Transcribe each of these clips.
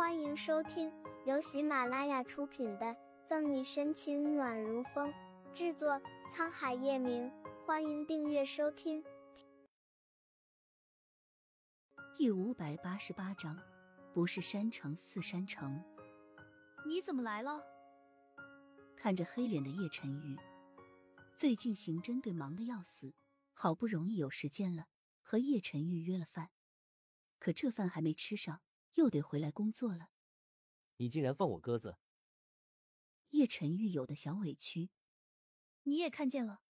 欢迎收听由喜马拉雅出品的《赠你深情暖如风》，制作沧海夜明。欢迎订阅收听。第五百八十八章，不是山城似山城。你怎么来了？看着黑脸的叶晨玉，最近刑侦队忙得要死，好不容易有时间了，和叶晨玉约了饭，可这饭还没吃上。又得回来工作了，你竟然放我鸽子！叶晨玉有的小委屈。你也看见了，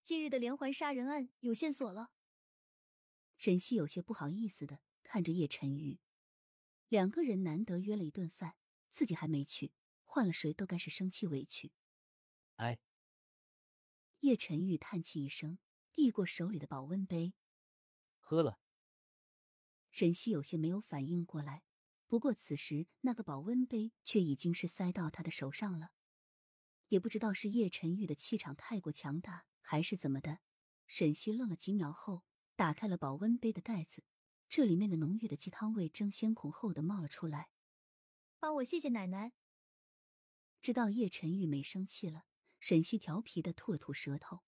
近日的连环杀人案有线索了。沈西有些不好意思的看着叶晨玉，两个人难得约了一顿饭，自己还没去，换了谁都该是生气委屈。哎，叶晨玉叹气一声，递过手里的保温杯，喝了。沈西有些没有反应过来，不过此时那个保温杯却已经是塞到他的手上了。也不知道是叶晨玉的气场太过强大，还是怎么的。沈西愣了几秒后，打开了保温杯的盖子，这里面的浓郁的鸡汤味争先恐后的冒了出来。帮我谢谢奶奶。知道叶晨玉没生气了，沈西调皮的吐了吐舌头。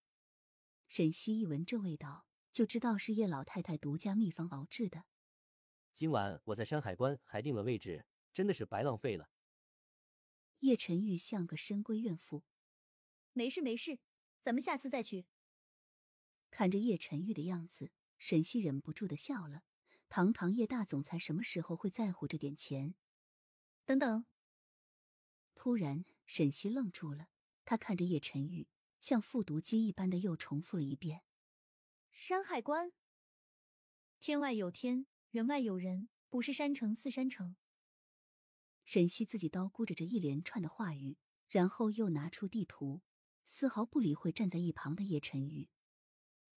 沈西一闻这味道，就知道是叶老太太独家秘方熬制的。今晚我在山海关还定了位置，真的是白浪费了。叶晨玉像个深闺怨妇，没事没事，咱们下次再去。看着叶晨玉的样子，沈西忍不住的笑了。堂堂叶大总裁，什么时候会在乎这点钱？等等！突然，沈西愣住了。他看着叶晨玉，像复读机一般的又重复了一遍：“山海关，天外有天。”人外有人，不是山城似山城。沈西自己叨咕着这一连串的话语，然后又拿出地图，丝毫不理会站在一旁的叶晨玉。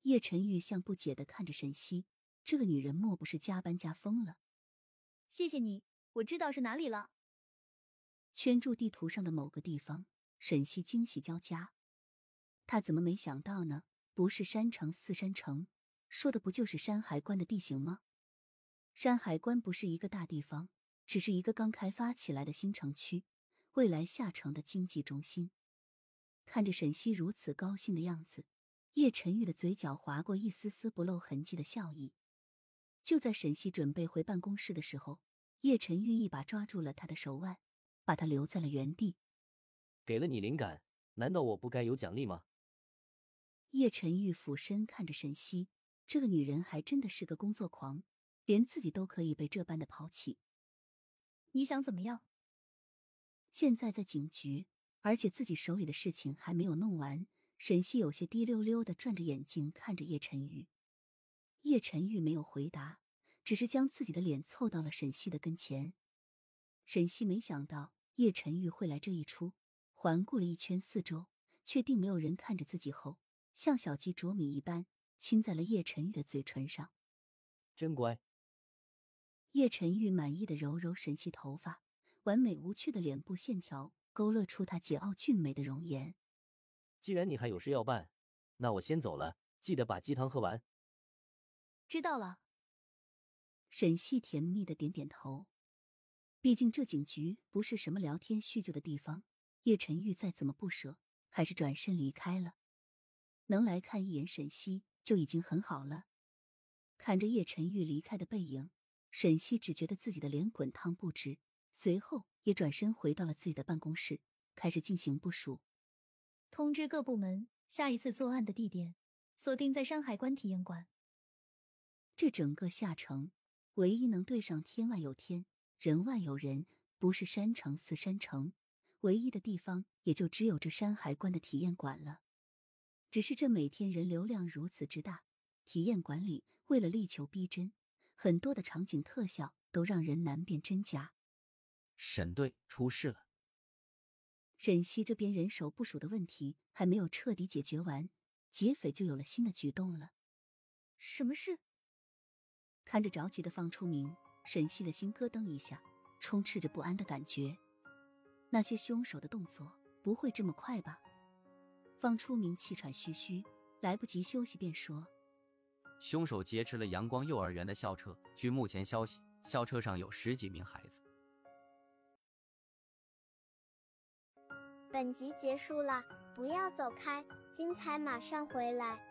叶晨玉像不解的看着沈西，这个女人莫不是加班加疯了？谢谢你，我知道是哪里了。圈住地图上的某个地方，沈西惊喜交加。他怎么没想到呢？不是山城似山城，说的不就是山海关的地形吗？山海关不是一个大地方，只是一个刚开发起来的新城区，未来下城的经济中心。看着沈西如此高兴的样子，叶晨玉的嘴角划过一丝丝不露痕迹的笑意。就在沈西准备回办公室的时候，叶晨玉一把抓住了他的手腕，把他留在了原地。给了你灵感，难道我不该有奖励吗？叶晨玉俯身看着沈西，这个女人还真的是个工作狂。连自己都可以被这般的抛弃，你想怎么样？现在在警局，而且自己手里的事情还没有弄完。沈西有些滴溜溜的转着眼睛看着叶晨玉，叶晨玉没有回答，只是将自己的脸凑到了沈西的跟前。沈西没想到叶晨玉会来这一出，环顾了一圈四周，确定没有人看着自己后，像小鸡啄米一般亲在了叶晨玉的嘴唇上，真乖。叶晨玉满意的揉揉沈西头发，完美无趣的脸部线条勾勒出她桀骜俊美的容颜。既然你还有事要办，那我先走了，记得把鸡汤喝完。知道了。沈西甜蜜的点点头。毕竟这警局不是什么聊天叙旧的地方，叶晨玉再怎么不舍，还是转身离开了。能来看一眼沈西就已经很好了。看着叶晨玉离开的背影。沈西只觉得自己的脸滚烫不止，随后也转身回到了自己的办公室，开始进行部署。通知各部门，下一次作案的地点锁定在山海关体验馆。这整个下城，唯一能对上“天外有天，人外有人”，不是山城似山城，唯一的地方也就只有这山海关的体验馆了。只是这每天人流量如此之大，体验馆里为了力求逼真。很多的场景特效都让人难辨真假。沈队出事了。沈西这边人手部署的问题还没有彻底解决完，劫匪就有了新的举动了。什么事？看着着急的方初明，沈西的心咯噔一下，充斥着不安的感觉。那些凶手的动作不会这么快吧？方初明气喘吁吁，来不及休息便说。凶手劫持了阳光幼儿园的校车。据目前消息校车上有十几名孩子。本集结束了不要走开精彩马上回来。